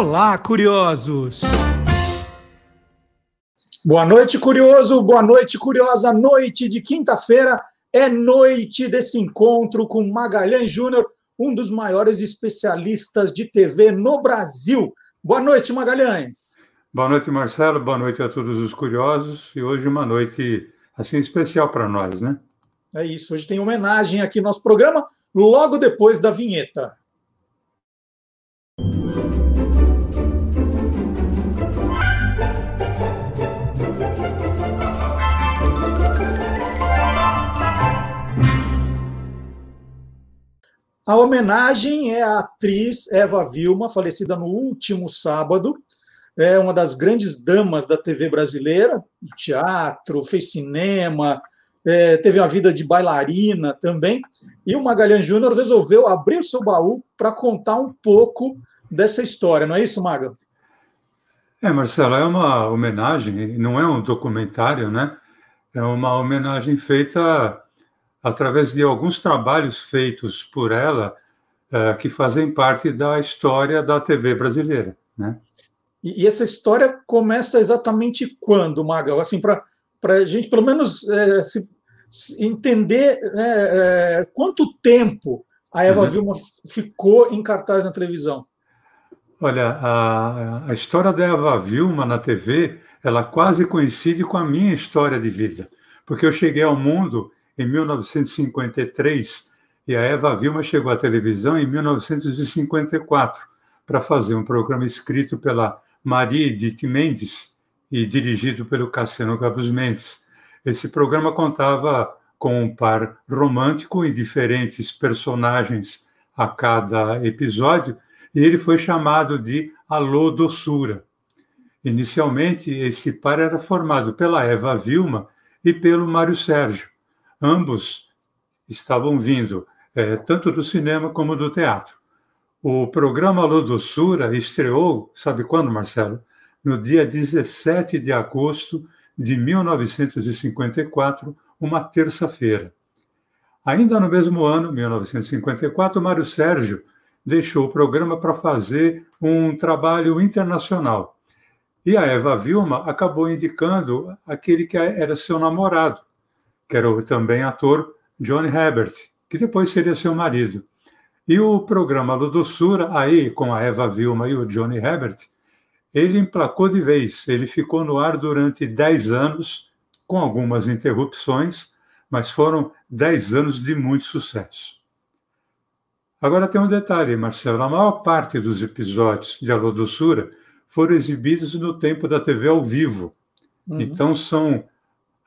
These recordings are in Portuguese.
Olá, curiosos! Boa noite, curioso! Boa noite, curiosa! Noite de quinta-feira é noite desse encontro com Magalhães Júnior, um dos maiores especialistas de TV no Brasil. Boa noite, Magalhães! Boa noite, Marcelo. Boa noite a todos os curiosos. E hoje uma noite assim especial para nós, né? É isso. Hoje tem homenagem aqui no nosso programa, logo depois da vinheta. A homenagem é a atriz Eva Vilma, falecida no último sábado. É uma das grandes damas da TV brasileira, teatro, fez cinema, é, teve uma vida de bailarina também. E o Magalhães Júnior resolveu abrir o seu baú para contar um pouco dessa história, não é isso, Maga? É, Marcelo, é uma homenagem, não é um documentário, né? É uma homenagem feita através de alguns trabalhos feitos por ela uh, que fazem parte da história da TV brasileira, né? E, e essa história começa exatamente quando, Magal? Assim, para a gente pelo menos é, se, se entender né, é, quanto tempo a Eva uhum. Vilma ficou em cartaz na televisão. Olha, a, a história da Eva Vilma na TV, ela quase coincide com a minha história de vida, porque eu cheguei ao mundo em 1953 e a Eva Vilma chegou à televisão em 1954 para fazer um programa escrito pela Maria Edith Mendes e dirigido pelo Cassiano Gabus Mendes. Esse programa contava com um par romântico e diferentes personagens a cada episódio, e ele foi chamado de Alô Doçura. Inicialmente, esse par era formado pela Eva Vilma e pelo Mário Sérgio. Ambos estavam vindo é, tanto do cinema como do teatro. O programa Alô Doçura estreou, sabe quando, Marcelo? No dia 17 de agosto de 1954, uma terça-feira. Ainda no mesmo ano, 1954, Mário Sérgio deixou o programa para fazer um trabalho internacional. E a Eva Vilma acabou indicando aquele que era seu namorado, que era o também ator Johnny Herbert, que depois seria seu marido. E o programa Ludossura, aí com a Eva Vilma e o Johnny Herbert, ele emplacou de vez. Ele ficou no ar durante 10 anos, com algumas interrupções, mas foram 10 anos de muito sucesso. Agora tem um detalhe, Marcelo: a maior parte dos episódios de Alô Doçura foram exibidos no tempo da TV ao vivo. Uhum. Então são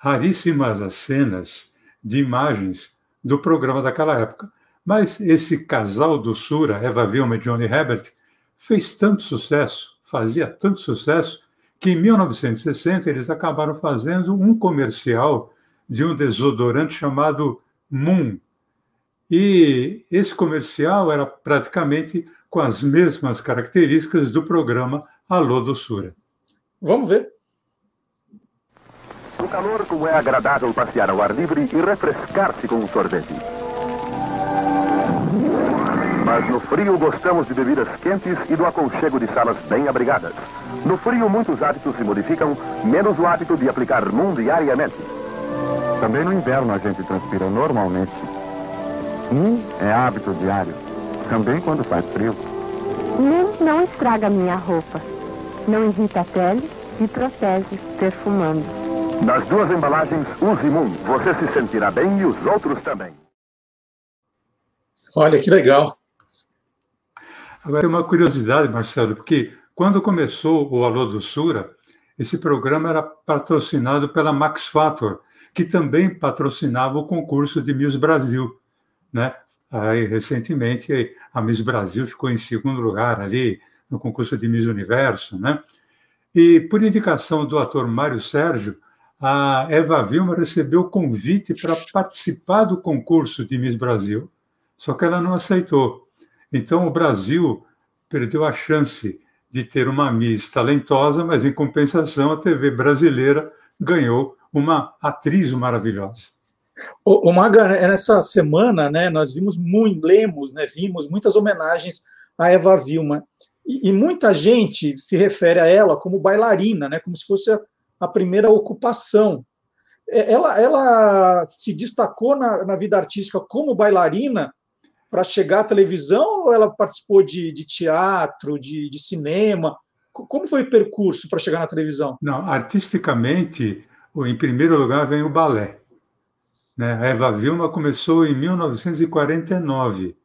raríssimas as cenas de imagens do programa daquela época. Mas esse casal do Sura, Eva Vilma e Johnny Herbert, fez tanto sucesso, fazia tanto sucesso, que em 1960 eles acabaram fazendo um comercial de um desodorante chamado Moon. E esse comercial era praticamente com as mesmas características do programa Alô Doçura. Vamos ver calor, como é agradável passear ao ar livre e refrescar-se com um sorvete. Mas no frio gostamos de bebidas quentes e do aconchego de salas bem abrigadas. No frio, muitos hábitos se modificam, menos o hábito de aplicar Moon diariamente. Também no inverno a gente transpira normalmente. Moon é hábito diário, também quando faz frio. Moon não estraga minha roupa, não irrita a pele e protege perfumando. Nas duas embalagens, use Moon. Você se sentirá bem e os outros também. Olha que legal. Agora tem uma curiosidade, Marcelo, porque quando começou o Alô do Sura, esse programa era patrocinado pela Max Factor, que também patrocinava o concurso de Miss Brasil, né? Aí, recentemente, a Miss Brasil ficou em segundo lugar ali no concurso de Miss Universo, né? E por indicação do ator Mário Sérgio, a Eva Vilma recebeu convite para participar do concurso de Miss Brasil, só que ela não aceitou. Então, o Brasil perdeu a chance de ter uma Miss talentosa, mas, em compensação, a TV brasileira ganhou uma atriz maravilhosa. O, o Maga, nessa semana, né, nós vimos muito, lemos, né, vimos muitas homenagens a Eva Vilma. E, e, muita gente se refere a ela como bailarina, né, como se fosse a, a primeira ocupação. É, ela, ela se destacou na, na vida artística como bailarina para chegar à televisão ou ela participou de, de teatro, de, de cinema? Como foi o percurso para chegar na televisão? Não, artisticamente, em primeiro lugar vem o balé. Né? A Eva Vilma começou em 1949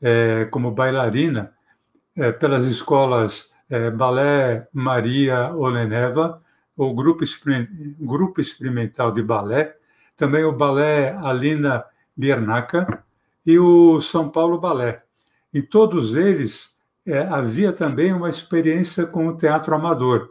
é, como bailarina é, pelas escolas é, Balé Maria Oleneva, o grupo, grupo Experimental de Balé, também o Balé Alina Biernaca e o São Paulo Balé. Em todos eles é, havia também uma experiência com o teatro amador.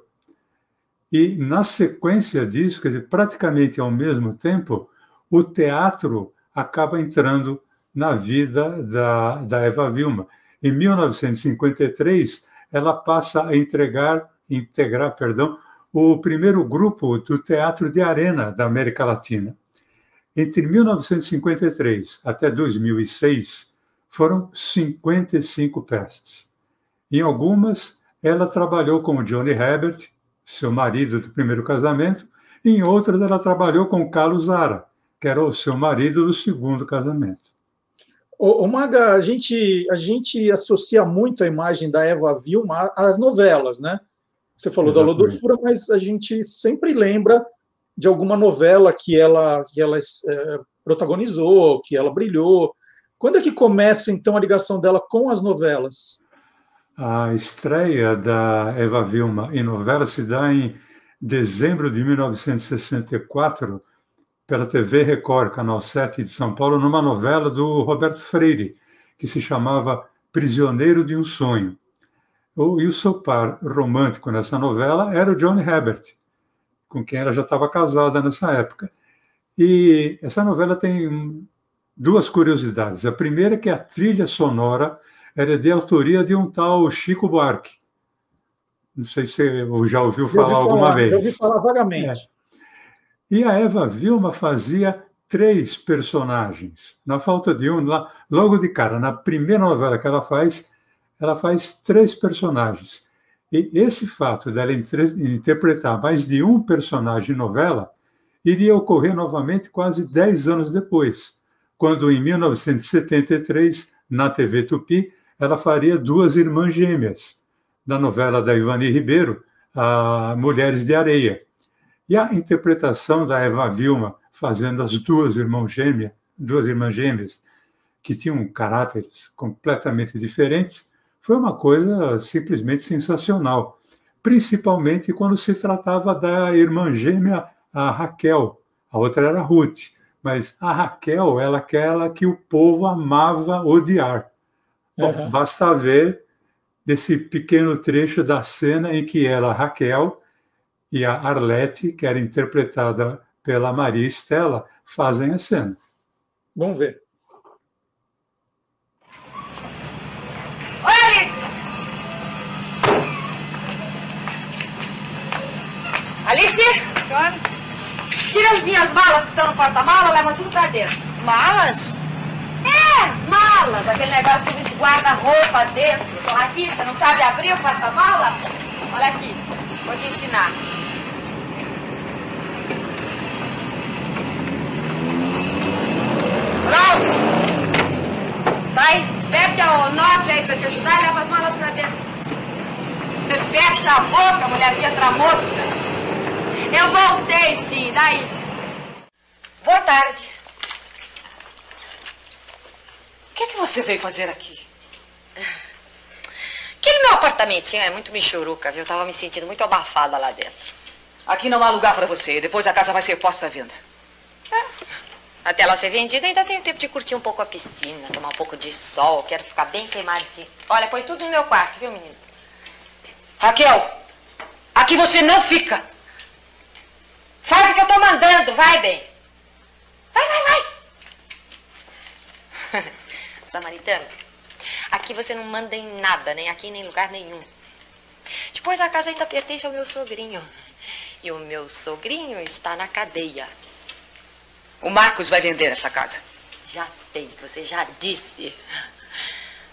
E, na sequência disso, quer dizer, praticamente ao mesmo tempo, o teatro acaba entrando na vida da, da Eva Vilma. Em 1953, ela passa a entregar, integrar, perdão, o primeiro grupo do teatro de arena da América Latina. Entre 1953 até 2006, foram 55 peças. Em algumas, ela trabalhou com Johnny Herbert, seu marido do primeiro casamento, e em outras, ela trabalhou com Carlos Zara, que era o seu marido do segundo casamento. O, Maga, a gente, a gente associa muito a imagem da Eva Vilma às novelas, né? Você falou Exatamente. da Lodorfura, mas a gente sempre lembra de alguma novela que ela, que ela é, protagonizou, que ela brilhou. Quando é que começa, então, a ligação dela com as novelas? A estreia da Eva Vilma em novela se dá em dezembro de 1964, pela TV Record, Canal 7 de São Paulo, numa novela do Roberto Freire, que se chamava Prisioneiro de um Sonho. E o seu par romântico nessa novela era o Johnny Herbert, com quem ela já estava casada nessa época. E essa novela tem duas curiosidades. A primeira é que a trilha sonora era de autoria de um tal Chico Buarque. Não sei se você já ouviu falar, ouvi alguma vez. Já ouvi falar vagamente. É. E a Eva Vilma fazia três personagens. Na falta de um, lá, logo de cara, na primeira novela que ela faz, ela faz três personagens. E esse fato dela interpretar mais de um personagem em novela iria ocorrer novamente quase dez anos depois, quando, em 1973, na TV Tupi, ela faria duas irmãs gêmeas, na novela da Ivani Ribeiro, a Mulheres de Areia. E a interpretação da Eva Vilma fazendo as duas irmãs gêmeas, duas irmãs gêmeas que tinham caráteres completamente diferentes, foi uma coisa simplesmente sensacional, principalmente quando se tratava da irmã gêmea a Raquel, a outra era Ruth, mas a Raquel era aquela que o povo amava odiar. Bom, uhum. basta ver desse pequeno trecho da cena em que ela, Raquel, e a Arlete, que era interpretada pela Maria Estela, fazem a cena. Vamos ver. Senhora? Tira as minhas malas que estão no porta-mala, leva tudo pra dentro. Malas? É, malas, aquele negócio que a gente guarda roupa dentro. Aqui, você não sabe abrir o porta-mala? Olha aqui, vou te ensinar. Pronto! Vai, bebe o nosso aí pra te ajudar e leva as malas pra dentro. Fecha a boca, mulher entra mosca. Eu voltei, sim, daí. Boa tarde. O que, é que você veio fazer aqui? Aquele meu apartamentinho é muito michuruca, viu? Eu tava me sentindo muito abafada lá dentro. Aqui não há lugar para você. Depois a casa vai ser posta à venda. É. Até ela ser vendida, ainda tenho tempo de curtir um pouco a piscina, tomar um pouco de sol. Quero ficar bem queimadinha. Olha, põe tudo no meu quarto, viu, menino? Raquel, aqui você não fica. Faz o que eu tô mandando, vai, bem. Vai, vai, vai. Samaritano, aqui você não manda em nada, nem aqui, nem em lugar nenhum. Depois a casa ainda pertence ao meu sogrinho. E o meu sogrinho está na cadeia. O Marcos vai vender essa casa. Já sei, você já disse.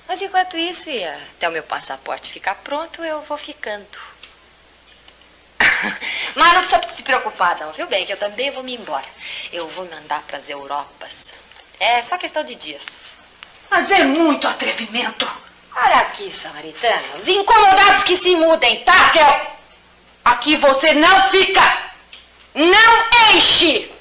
Mas enquanto isso, e até o meu passaporte ficar pronto, eu vou ficando. Mas não precisa se preocupar, não, viu bem? Que eu também vou me embora. Eu vou mandar para as Europas. É só questão de dias. Mas é muito atrevimento. Olha aqui, Samaritana. Os incomodados que se mudem, tá? Raquel, aqui você não fica. Não enche.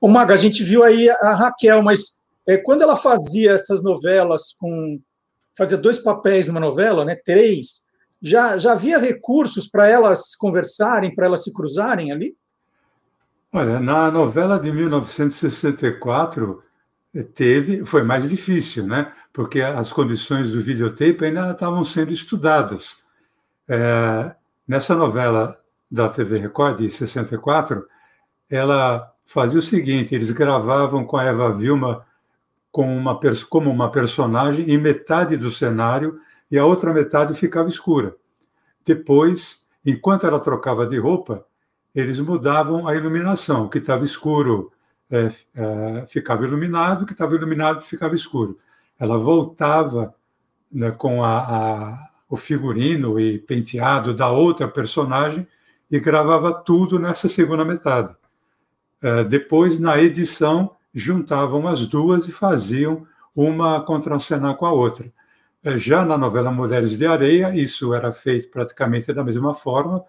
O Maga, a gente viu aí a Raquel, mas é, quando ela fazia essas novelas com fazia dois papéis numa novela, né, três, já, já havia recursos para elas conversarem, para elas se cruzarem ali? Olha, na novela de 1964 eh, teve, foi mais difícil, né? Porque as condições do videotape ainda estavam sendo estudadas. É, nessa novela da TV Record de 64, ela fazia o seguinte: eles gravavam com a Eva Vilma com uma, como uma personagem em metade do cenário e a outra metade ficava escura. Depois, enquanto ela trocava de roupa, eles mudavam a iluminação. O que estava escuro é, é, ficava iluminado, o que estava iluminado ficava escuro. Ela voltava né, com a, a, o figurino e penteado da outra personagem e gravava tudo nessa segunda metade. É, depois, na edição, juntavam as duas e faziam uma contracenar com a outra. É, já na novela Mulheres de Areia, isso era feito praticamente da mesma forma,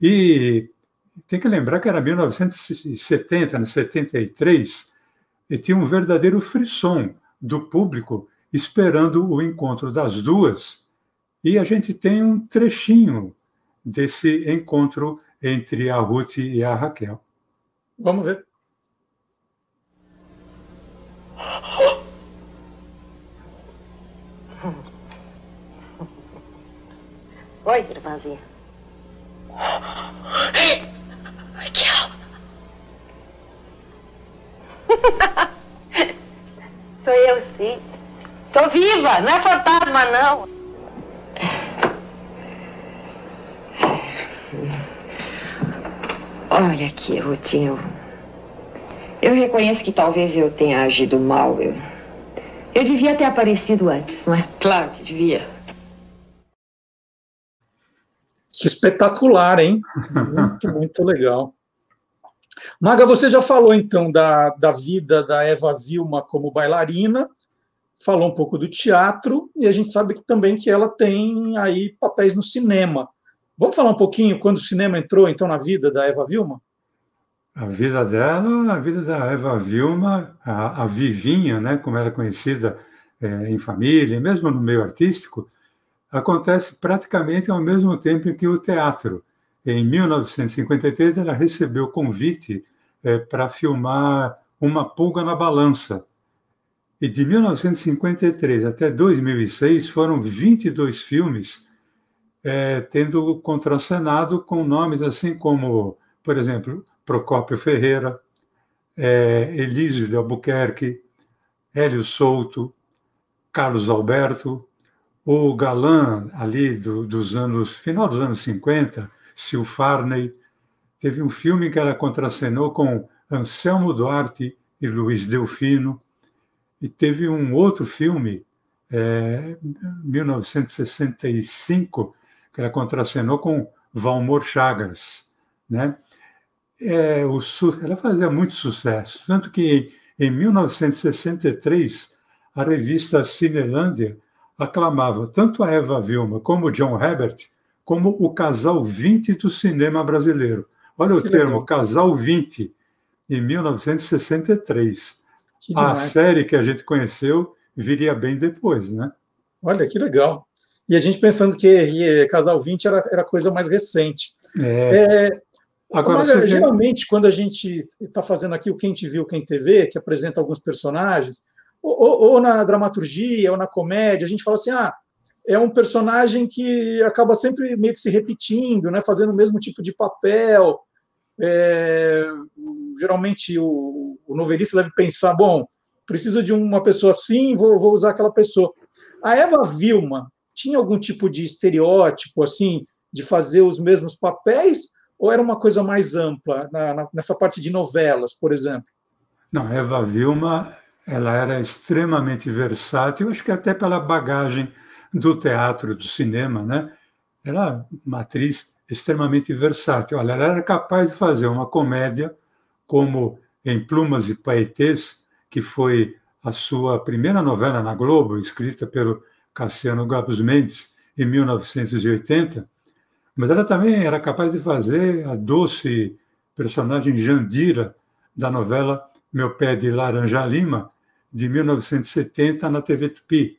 e tem que lembrar que era 1970, 73, e tinha um verdadeiro frisson do público esperando o encontro das duas, e a gente tem um trechinho desse encontro entre a Ruth e a Raquel. Vamos ver. Oi, irmãzinha. Raquel. Sou eu, sim. Tô viva, não é fantasma, não. Olha aqui, Rutinho. Eu reconheço que talvez eu tenha agido mal. Eu, eu devia ter aparecido antes, não é? Claro que devia. Que espetacular, hein? Muito, muito legal. Maga, você já falou então da, da vida da Eva Vilma como bailarina, falou um pouco do teatro, e a gente sabe que também que ela tem aí papéis no cinema. Vamos falar um pouquinho quando o cinema entrou então na vida da Eva Vilma? A vida dela, a vida da Eva Vilma, a, a Vivinha, né, como era é conhecida é, em família, mesmo no meio artístico, acontece praticamente ao mesmo tempo que o teatro. Em 1953, ela recebeu convite é, para filmar Uma Pulga na Balança. E de 1953 até 2006 foram 22 filmes é, tendo contracenado com nomes assim como, por exemplo, Procópio Ferreira, é, Elísio de Albuquerque, Hélio Souto, Carlos Alberto, o galã ali do, dos anos, final dos anos 50, Sil Farney, teve um filme que ela contracenou com Anselmo Duarte e Luiz Delfino, e teve um outro filme, é, 1965, que ela contracenou com Valmor Chagas, né? É, o, ela fazia muito sucesso, tanto que em 1963 a revista Cinelândia aclamava tanto a Eva Vilma como o John Herbert como o casal 20 do cinema brasileiro. Olha o que termo, legal. casal 20, em 1963. A série que a gente conheceu viria bem depois, né? Olha que legal. E a gente pensando que Casal 20 era, era coisa mais recente. É. É, Agora, Mas, geralmente, quando a gente está fazendo aqui o Quem Te Viu, Quem TV, que apresenta alguns personagens, ou, ou, na dramaturgia, ou na comédia, a gente fala assim, ah, é um personagem que acaba sempre meio que se repetindo, né, fazendo o mesmo tipo de papel. É, geralmente, o, o, novelista deve pensar, bom, preciso de uma pessoa assim, vou, vou usar aquela pessoa. A Eva Vilma tinha algum tipo de estereótipo, assim, de fazer os mesmos papéis, ou era uma coisa mais ampla, na, na, nessa parte de novelas, por exemplo? Não, Eva Vilma, ela era extremamente versátil, acho que até pela bagagem do teatro, do cinema, né? Era uma atriz extremamente versátil. Olha, ela era capaz de fazer uma comédia como Em Plumas e Paetês, que foi a sua primeira novela na Globo, escrita pelo Cassiano Gabos Mendes em 1980, mas ela também era capaz de fazer a doce personagem Jandira da novela Meu Pé de Laranja Lima, de 1970 na TV Tupi.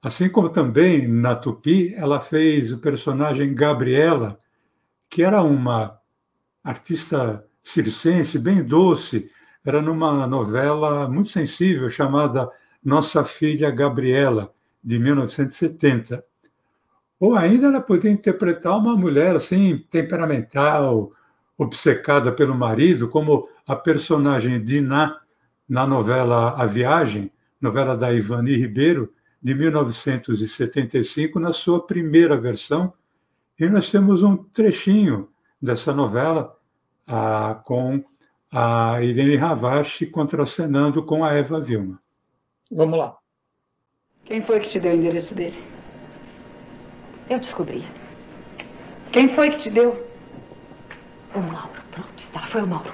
Assim como também na Tupi, ela fez o personagem Gabriela, que era uma artista circense, bem doce, era numa novela muito sensível chamada Nossa Filha Gabriela, de 1970. Ou ainda ela podia interpretar uma mulher assim, temperamental, obcecada pelo marido, como a personagem Diná na novela A Viagem, novela da Ivani Ribeiro, de 1975, na sua primeira versão. E nós temos um trechinho dessa novela ah, com a Irene Ravache contracenando com a Eva Vilma. Vamos lá. Quem foi que te deu o endereço dele? Eu descobri. Quem foi que te deu? O Mauro. Pronto, está. Foi o Mauro.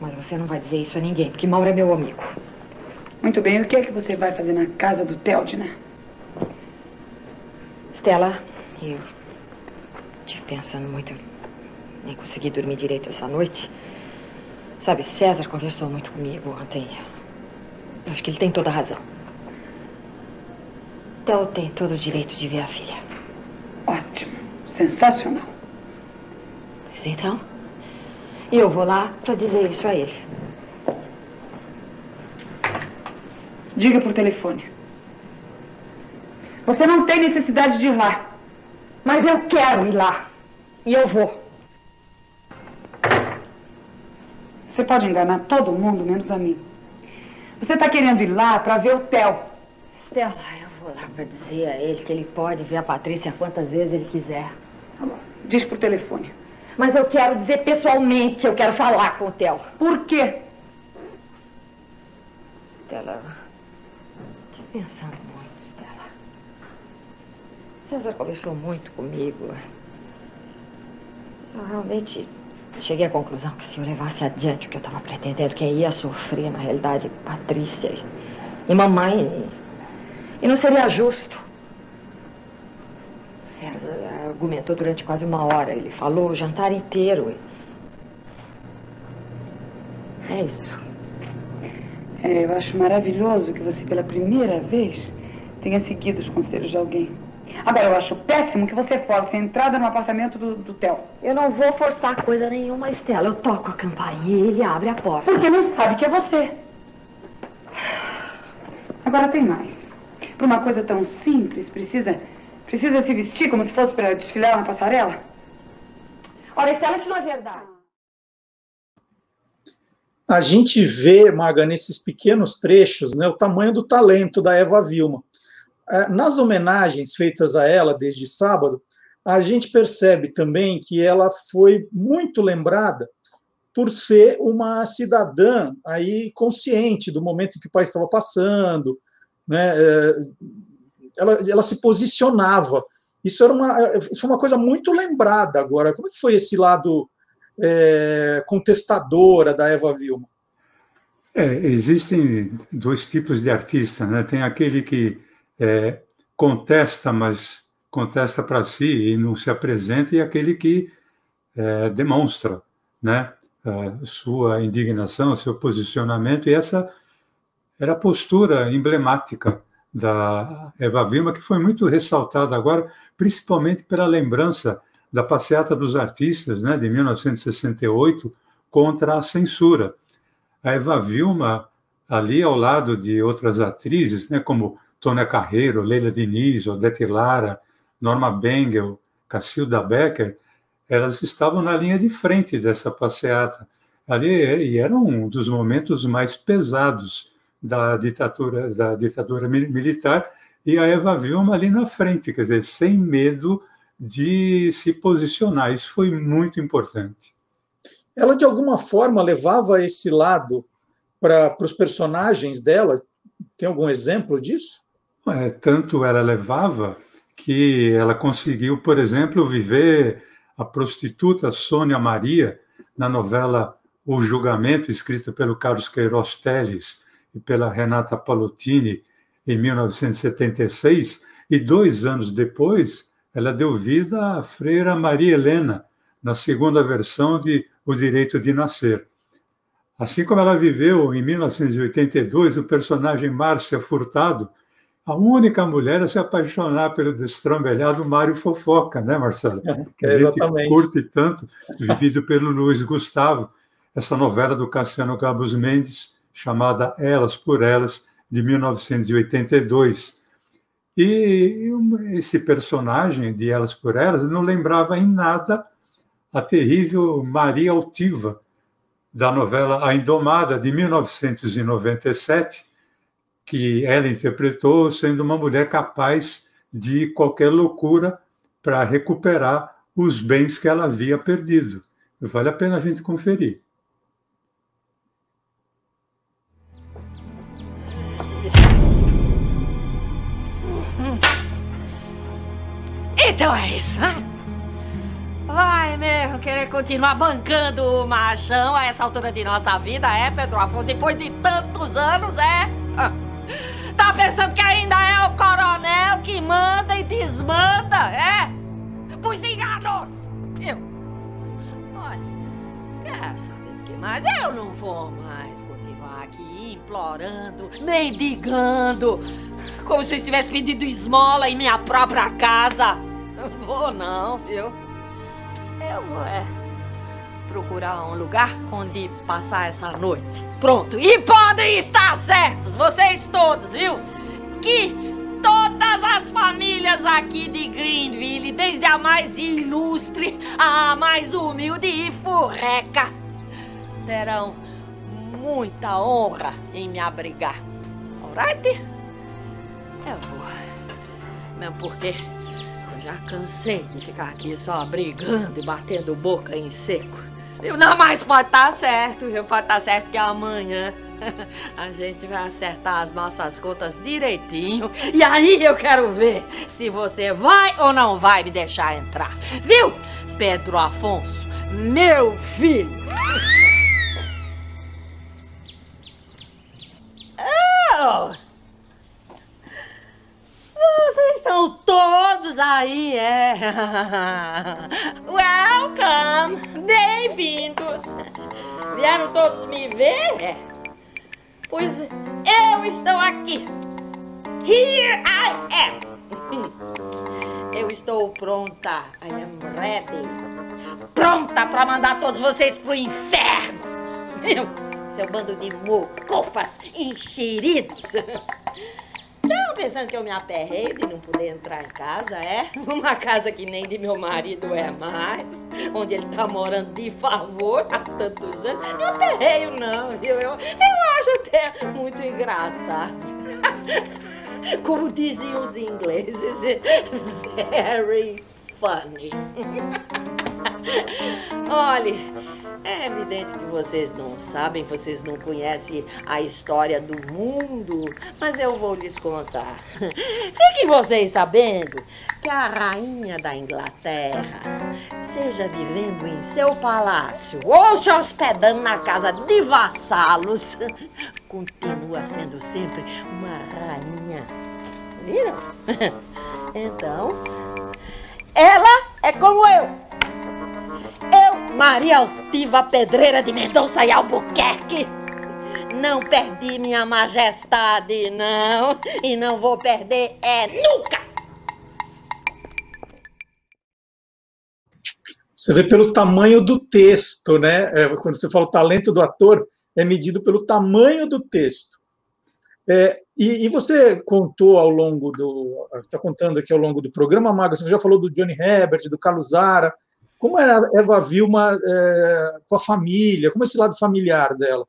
Mas você não vai dizer isso a ninguém, porque Mauro é meu amigo. Muito bem. O que é que você vai fazer na casa do Teldner? Né? Stella, eu estive pensando muito. Nem consegui dormir direito essa noite. Sabe, César conversou muito comigo ontem. Eu acho que ele tem toda a razão. Theo tem todo o direito de ver a filha. Ótimo. Sensacional. Pois então, eu vou lá para dizer isso a ele. Diga por telefone. Você não tem necessidade de ir lá. Mas eu quero ir lá. E eu vou. Você pode enganar todo mundo, menos a mim. Você está querendo ir lá para ver o Theo. Stella, eu vou lá para dizer a ele que ele pode ver a Patrícia quantas vezes ele quiser. Tá bom. Diz por telefone. Mas eu quero dizer pessoalmente, eu quero falar com o Theo. Por quê? Stella, estou pensando muito, Stella. César conversou muito comigo. Eu realmente Cheguei à conclusão que se eu levasse adiante o que eu estava pretendendo, quem ia sofrer, na realidade, Patrícia e mamãe. E, não seria justo. César argumentou durante quase uma hora. Ele falou o jantar inteiro. É isso. É, eu acho maravilhoso que você, pela primeira vez, tenha seguido os conselhos de alguém. Agora, eu acho péssimo que você force a entrada no apartamento do, do Theo. Eu não vou forçar coisa nenhuma, Estela. Eu toco a campainha e ele abre a porta. Porque não sabe que é você. Agora tem mais. Para uma coisa tão simples, precisa, precisa se vestir como se fosse para desfilar na passarela? Olha, Estela, isso não é verdade. A gente vê, Maga, nesses pequenos trechos, né, o tamanho do talento da Eva Vilma. É, nas homenagens feitas a ela desde sábado, a gente percebe também que ela foi muito lembrada por ser uma cidadã aí consciente do momento que o país estava passando, né? É, ela, ela se posicionava. Isso era uma, isso foi uma coisa muito lembrada agora. Como é que foi esse lado é, contestadora da Eva Vilma? É, existem dois tipos de artista, né? Tem aquele que é, contesta, mas contesta para si e não se apresenta, e aquele que é, demonstra né, sua indignação, seu posicionamento, e essa era a postura emblemática da Eva Vilma, que foi muito ressaltada agora, principalmente pela lembrança da passeata dos artistas, né, de 1968, contra a censura. A Eva Vilma, ali ao lado de outras atrizes, né, como Tônia Carreiro, Leila Diniz, Odete Lara, Norma Bengel, Cacilda Becker, elas estavam na linha de frente dessa passeata. Ali e era um dos momentos mais pesados da ditadura, da ditadura militar, e a Eva Vilma ali na frente, quer dizer, sem medo de se posicionar. Isso foi muito importante. Ela, de alguma forma, levava esse lado para os personagens dela? Tem algum exemplo disso? É, tanto ela levava que ela conseguiu, por exemplo, viver a prostituta Sônia Maria na novela O Julgamento, escrita pelo Carlos Queiroz Teles e pela Renata Palottini em 1976, e dois anos depois ela deu vida à freira Maria Helena, na segunda versão de O Direito de Nascer. Assim como ela viveu em 1982 o personagem Márcia Furtado, a única mulher a se apaixonar pelo destrambelhado Mário Fofoca, né, Marcelo? Que a gente curte tanto, vivido pelo Luiz Gustavo, essa novela do Cassiano Gabos Mendes, chamada Elas por Elas, de 1982. E esse personagem de Elas por Elas não lembrava em nada a terrível Maria Altiva, da novela A Indomada, de 1997, que ela interpretou sendo uma mulher capaz de qualquer loucura para recuperar os bens que ela havia perdido. Vale a pena a gente conferir. Então é isso, né? Vai mesmo querer continuar bancando o machão a essa altura de nossa vida, é, Pedro Afonso? Depois de tantos anos, é? Tá pensando que ainda é o coronel que manda e desmanda, é? Pois enganou-se! Eu. Olha, quer saber o que mais? Eu não vou mais continuar aqui implorando, mendigando, como se eu estivesse pedindo esmola em minha própria casa. Vou não, viu? Eu vou é procurar um lugar onde passar essa noite. Pronto. E podem estar certos, vocês todos, viu? Que todas as famílias aqui de Greenville, desde a mais ilustre à mais humilde e furreca, terão muita honra em me abrigar. Alright? Eu vou. Mesmo porque já cansei de ficar aqui só brigando e batendo boca em seco. Não, mas pode estar tá certo, viu? Pode estar tá certo que amanhã a gente vai acertar as nossas contas direitinho. E aí eu quero ver se você vai ou não vai me deixar entrar. Viu? Pedro Afonso, meu filho. Oh! Vocês estão todos aí, é. Welcome! Bem-vindos! Vieram todos me ver? É. Pois eu estou aqui. Here I am. Eu estou pronta. I am ready. Pronta para mandar todos vocês pro inferno. Seu bando de mocofas enxeridos. Estão pensando que eu me aperrei de não poder entrar em casa, é? Uma casa que nem de meu marido é mais, onde ele tá morando de favor há tantos anos. Me aperreio não, viu? Eu, eu acho até muito engraçado. Como diziam os ingleses, very funny. Olhe, é evidente que vocês não sabem, vocês não conhecem a história do mundo, mas eu vou lhes contar. Fiquem vocês sabendo que a rainha da Inglaterra, seja vivendo em seu palácio ou se hospedando na casa de vassalos, continua sendo sempre uma rainha. Viram? Então, ela é como eu Maria Altiva Pedreira de Mendonça e Albuquerque, não perdi minha majestade, não. E não vou perder é nunca! Você vê pelo tamanho do texto, né? É, quando você fala o talento do ator, é medido pelo tamanho do texto. É, e, e, você contou ao longo do. Está contando aqui ao longo do programa, Maga, você já falou do Johnny Herbert, do Carlos Zara, como era a Eva Vilma é, com a família? Como é esse lado familiar dela?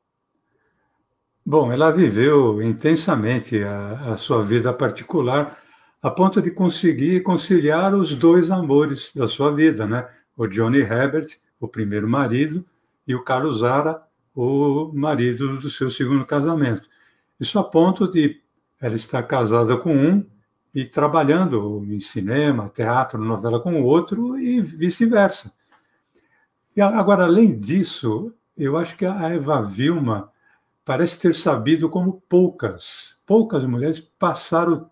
Bom, ela viveu intensamente a, a sua vida particular a ponto de conseguir conciliar os dois amores da sua vida, né? O Johnny Herbert, o primeiro marido, e o Carlos Zara, o marido do seu segundo casamento. Isso a ponto de ela estar casada com um e trabalhando em cinema, teatro, novela com o outro e vice-versa. E agora, além disso, eu acho que a Eva Vilma parece ter sabido como poucas, poucas mulheres passaram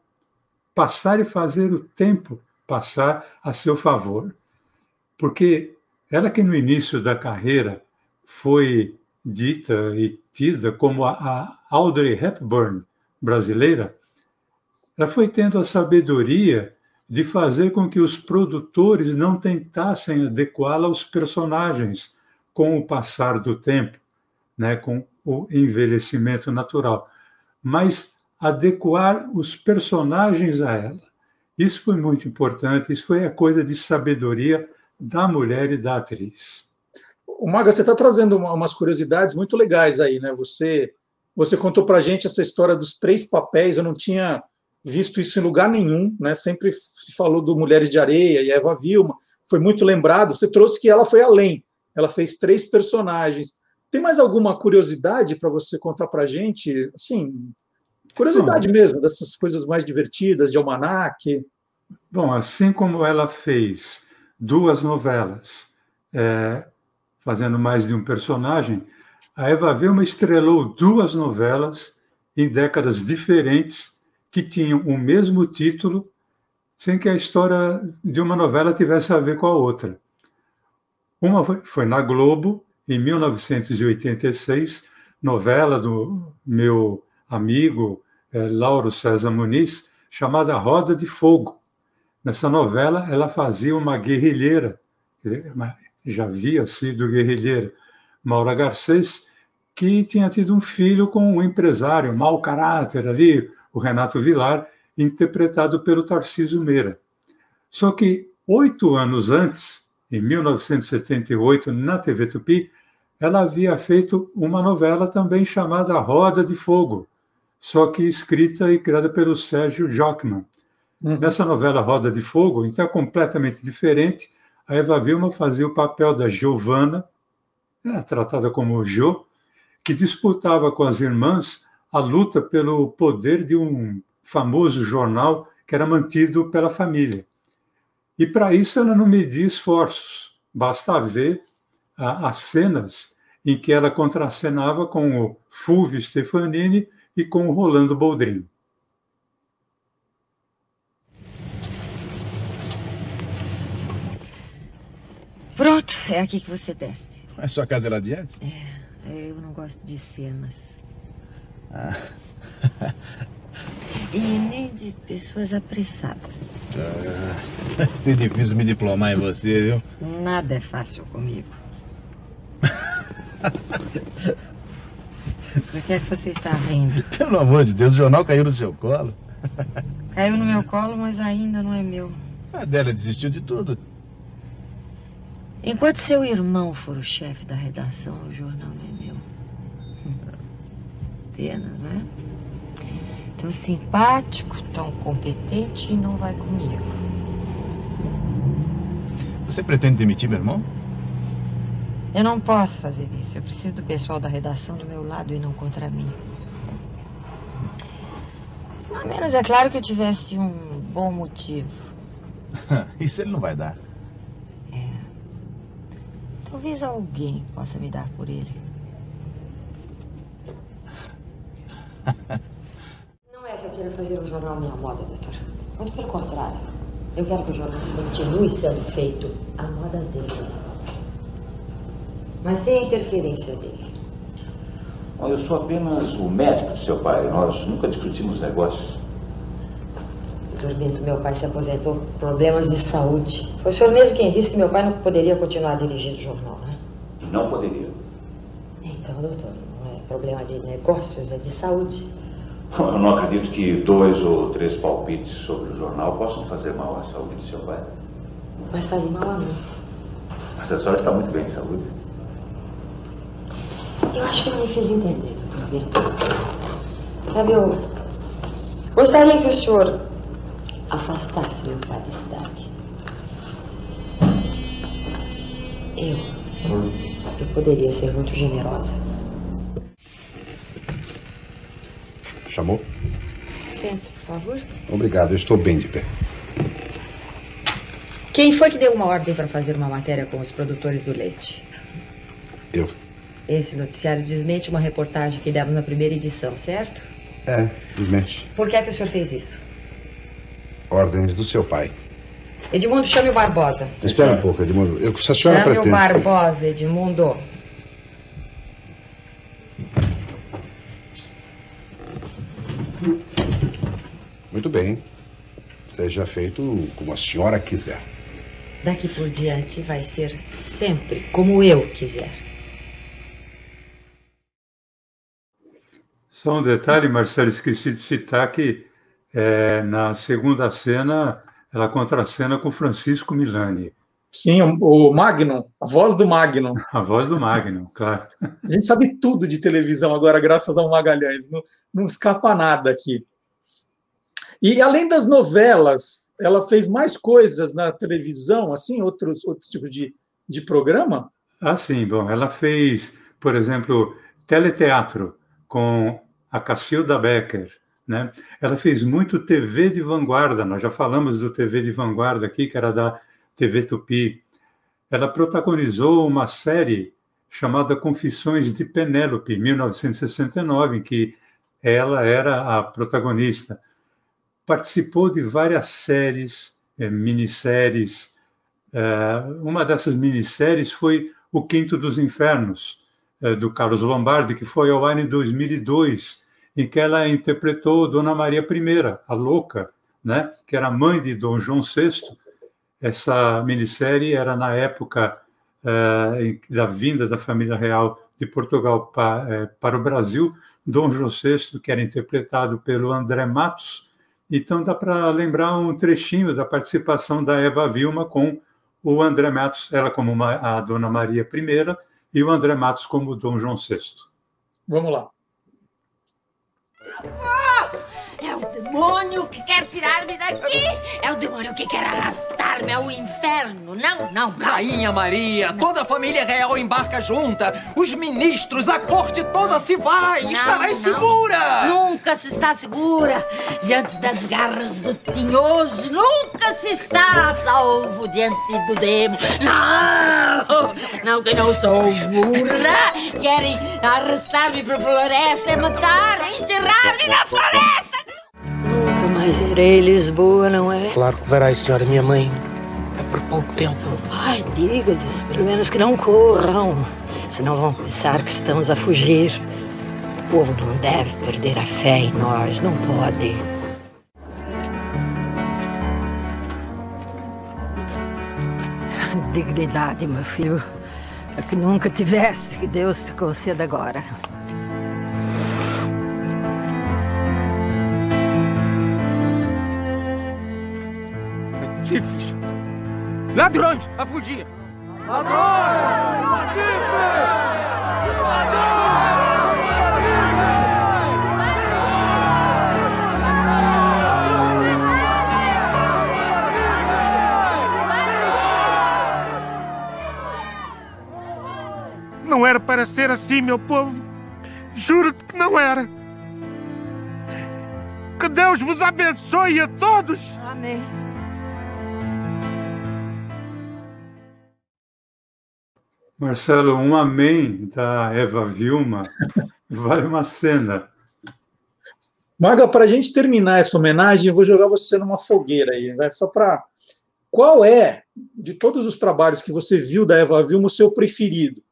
passar e fazer o tempo passar a seu favor. Porque ela que no início da carreira foi dita e tida como a Audrey Hepburn brasileira, ela foi tendo a sabedoria de fazer com que os produtores não tentassem adequá-la aos personagens com o passar do tempo, né, com o envelhecimento natural, mas adequar os personagens a ela. Isso foi muito importante, isso foi a coisa de sabedoria da mulher e da atriz. O Maga, você está trazendo umas curiosidades muito legais aí, né? Você, você contou para gente essa história dos três papéis, eu não tinha visto isso em lugar nenhum, né? Sempre se falou do Mulheres de Areia e Eva Vilma, foi muito lembrado. Você trouxe que ela foi além, ela fez três personagens. Tem mais alguma curiosidade para você contar para a gente? Assim, curiosidade Bom, mesmo, dessas coisas mais divertidas, de almanac. Bom, assim como ela fez duas novelas, é, fazendo mais de um personagem, a Eva Vilma estrelou duas novelas em décadas diferentes que tinham o mesmo título, sem que a história de uma novela tivesse a ver com a outra. Uma foi, na Globo, em 1986, novela do meu amigo é, Lauro César Muniz, chamada Roda de Fogo. Nessa novela, ela fazia uma guerrilheira, já havia sido guerrilheira, Maura Garcês, que tinha tido um filho com um empresário, mau caráter ali, o Renato Vilar, interpretado pelo Tarcísio Meira. Só que oito anos antes, em 1978, na TV Tupi, ela havia feito uma novela também chamada Roda de Fogo, só que escrita e criada pelo Sérgio Jockman. Uhum. Nessa novela Roda de Fogo, então é completamente diferente. A Eva Vilma fazia o papel da Giovanna, né, tratada como Jo, que disputava com as irmãs a luta pelo poder de um famoso jornal que era mantido pela família. E para isso ela não media esforços, basta ver as cenas em que ela contracenava com o Fulvio Stefanini e com o Rolando Boldrin. Pronto, é aqui que você desce. A sua casa é lá adiante? É, eu não gosto de cenas. Ah. e nem de pessoas apressadas. Ah, vai ser difícil me diplomar em você, viu? Nada é fácil comigo. Por que é que você está rindo? Pelo amor de Deus, o jornal caiu no seu colo. Caiu no meu colo, mas ainda não é meu. A Adélia desistiu de tudo. Enquanto seu irmão for o chefe da redação, o jornal não é meu. Pena, não é? Tão simpático, tão competente e não vai comigo. Você pretende demitir meu irmão? Eu não posso fazer isso. Eu preciso do pessoal da redação do meu lado e não contra mim. A menos é claro que eu tivesse um bom motivo. isso ele não vai dar. É. Talvez alguém possa me dar por ele. Não é que eu queira fazer o jornal minha moda, doutor. Muito pelo contrário. Eu quero que o jornal continue sendo feito à moda dele mas sem a interferência dele. Eu sou apenas o médico do seu pai. Nós nunca discutimos negócios. Doutor Bento, meu pai se aposentou por problemas de saúde. Foi o senhor mesmo quem disse que meu pai não poderia continuar dirigindo o jornal, né? Não poderia. Então, doutor, não é problema de negócios, é de saúde. Eu não acredito que dois ou três palpites sobre o jornal possam fazer mal à saúde do seu pai. Mas fazem mal a mim. Mas a senhora está muito bem de saúde. Eu acho que eu me fiz entender, doutor Bento. Sabe, eu gostaria que o senhor afastasse meu pai da cidade. Eu, eu poderia ser muito generosa. Chamou? Sente-se, por favor. Obrigado, eu estou bem de pé. Quem foi que deu uma ordem para fazer uma matéria com os produtores do leite? Eu. Esse noticiário desmente uma reportagem que demos na primeira edição, certo? É, desmente. Por que é que o senhor fez isso? Ordens do seu pai. Edmundo, chame o Barbosa. Espera um pouco, Edmundo. Eu, se a senhora Chame pretende... o Barbosa, Edmundo. Muito bem. Seja feito como a senhora quiser. Daqui por diante vai ser sempre como eu quiser. Só um detalhe, Marcelo, esqueci de citar que é, na segunda cena ela contracena com Francisco Milani. Sim, o Magnum, a voz do Magnum. A voz do Magnum, claro. A gente sabe tudo de televisão agora, graças ao Magalhães. Não, não escapa nada aqui. E além das novelas, ela fez mais coisas na televisão, assim, outros, outros tipos de, de programa? Ah, sim. Bom, ela fez, por exemplo, teleteatro com a Cacilda Becker. Né? Ela fez muito TV de vanguarda, nós já falamos do TV de vanguarda aqui, que era da TV Tupi. Ela protagonizou uma série chamada Confissões de Penélope, 1969, em que ela era a protagonista. Participou de várias séries, eh, minisséries. Eh, uma dessas minisséries foi O Quinto dos Infernos, eh, do Carlos Lombardi, que foi ao ar em 2002, em que ela interpretou Dona Maria I, a louca, né, que era mãe de Dom João VI. Essa minissérie era na época da vinda da família real de Portugal pa, eh, para o Brasil, Dom João VI, que era interpretado pelo André Matos. Então dá para lembrar um trechinho da participação da Eva Vilma com o André Matos, ela como a Dona Maria I e o André Matos como Dom João VI. Vamos lá. Demônio que quer tirar-me daqui! É o demônio que quer arrastar-me ao inferno! Não, não! Rainha Maria, toda a família real embarca junta! Os ministros, a corte toda se vai! Não, Estarás não. segura! Nunca se está segura diante das garras do tinhoso! Nunca se está salvo diante do demo! Não! Não, que não sou burra! Querem arrastar-me para a floresta e matar, enterrar-me na floresta! Verei Lisboa, não é? Claro que verás, senhora minha mãe. É por pouco tempo. Ai, diga-lhes, pelo menos que não corram. Senão vão pensar que estamos a fugir. O povo não deve perder a fé em nós, não pode. Dignidade, meu filho. É que nunca tivesse, que Deus te conceda agora. Tifes! Ladrões! A fugir! Não era para ser assim, meu povo. Juro-te que não era. Que Deus vos abençoe a todos. Amém. Marcelo, um amém da Eva Vilma vale uma cena. Maga, para a gente terminar essa homenagem, eu vou jogar você numa fogueira aí, né? só para. Qual é, de todos os trabalhos que você viu da Eva Vilma, o seu preferido?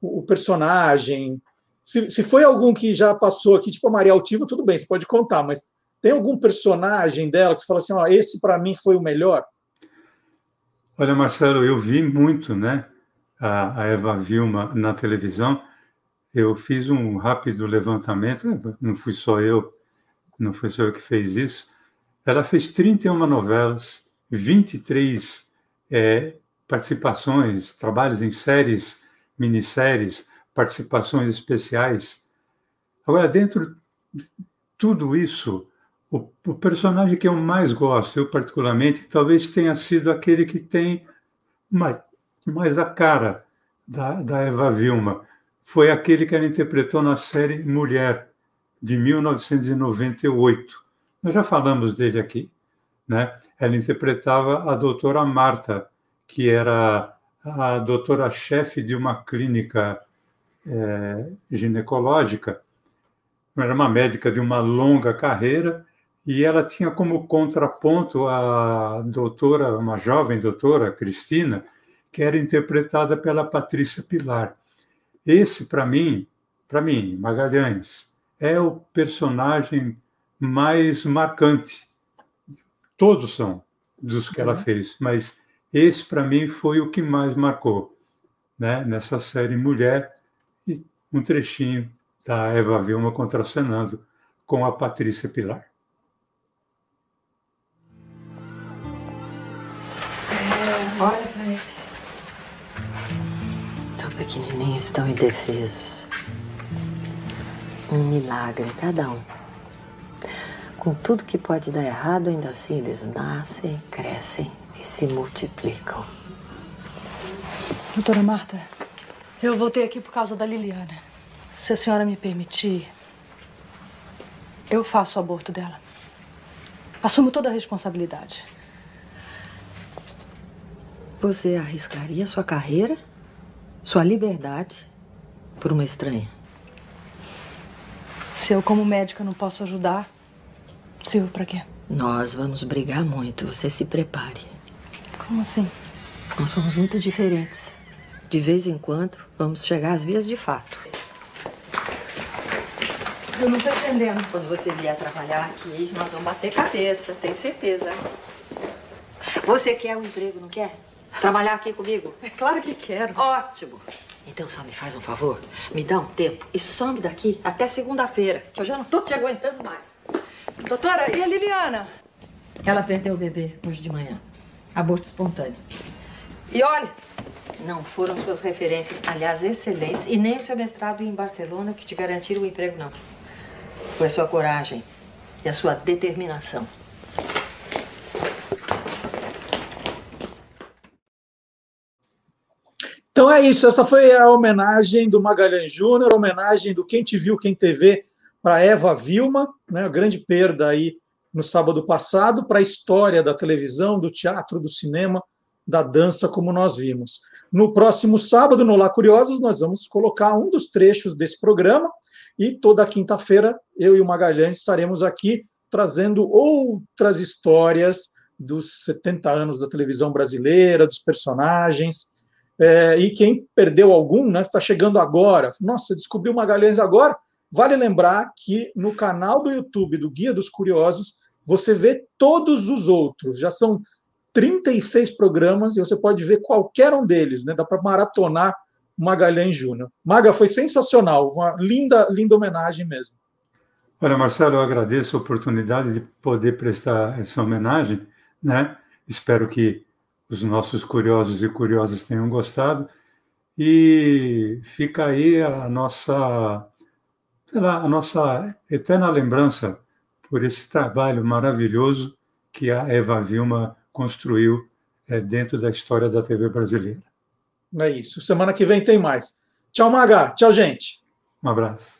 O, o personagem? Se, se foi algum que já passou aqui, tipo a Maria Altiva, tudo bem, você pode contar, mas tem algum personagem dela que você fala assim: ó, esse para mim foi o melhor? Olha, Marcelo, eu vi muito, né? A, a Eva Vilma na televisão. Eu fiz um rápido levantamento, não fui só eu, não foi só eu que fez isso. Ela fez 31 novelas, 23 é, participações, trabalhos em séries, minisséries, participações especiais. Agora, dentro de tudo isso, o, o, personagem que eu mais gosto, eu particularmente, talvez tenha sido aquele que tem mais, mais a cara da, da Eva Vilma. Foi aquele que ela interpretou na série Mulher, de 1998. Nós já falamos dele aqui. Né? Ela interpretava a doutora Marta, que era a doutora-chefe de uma clínica é, ginecológica. Era uma médica de uma longa carreira e ela tinha como contraponto a doutora, uma jovem doutora, Cristina, que era interpretada pela Patrícia Pilar. Esse, para mim, para mim, Magalhães, é o personagem mais marcante. Todos são dos que ela uhum. fez, mas esse para mim foi o que mais marcou, né? Nessa série Mulher e um trechinho da Eva Vilma contracenando com a Patrícia Pilar. Pequenininhos, tão indefesos. Um milagre cada um. Com tudo que pode dar errado, ainda assim eles nascem, crescem e se multiplicam. Doutora Marta, eu voltei aqui por causa da Liliana. Se a senhora me permitir, eu faço o aborto dela. Assumo toda a responsabilidade. Você arriscaria sua carreira, sua liberdade, por uma estranha? Se eu, como médica, não posso ajudar, sirvo para quê? Nós vamos brigar muito. Você se prepare. Como assim? Nós somos muito diferentes. De vez em quando, vamos chegar às vias de fato. Eu não tô entendendo. Quando você vier trabalhar aqui, nós vamos bater cabeça, tenho certeza. Você quer um emprego, não quer? Trabalhar aqui comigo? É claro que quero. Ótimo. Então só me faz um favor, me dá um tempo e some daqui até segunda-feira, que eu já não tô te aguentando mais. Doutora, e a Liliana? Ela perdeu o bebê hoje de manhã. Aborto espontâneo. E olha, não foram suas referências, aliás, excelentes, e nem o seu mestrado em Barcelona que te garantiram o emprego, não. Foi a sua coragem e a sua determinação. Então é isso, essa foi a homenagem do Magalhães Júnior, homenagem do Quem Te Viu, Quem TV para Eva Vilma, né, a grande perda aí no sábado passado para a história da televisão, do teatro, do cinema, da dança, como nós vimos. No próximo sábado, no Lá Curiosos, nós vamos colocar um dos trechos desse programa e toda quinta-feira eu e o Magalhães estaremos aqui trazendo outras histórias dos 70 anos da televisão brasileira, dos personagens, é, e quem perdeu algum, né, está chegando agora. Nossa, descobriu Magalhães agora. Vale lembrar que no canal do YouTube do Guia dos Curiosos você vê todos os outros. Já são 36 programas e você pode ver qualquer um deles, né? Dá para maratonar Magalhães Júnior. Maga, foi sensacional, uma linda, linda homenagem mesmo. Olha, Marcelo, eu agradeço a oportunidade de poder prestar essa homenagem, né? Espero que os nossos curiosos e curiosas tenham gostado. E fica aí a nossa, sei lá, a nossa eterna lembrança por esse trabalho maravilhoso que a Eva Vilma construiu é, dentro da história da TV brasileira. É isso. Semana que vem tem mais. Tchau, Maga. Tchau, gente. Um abraço.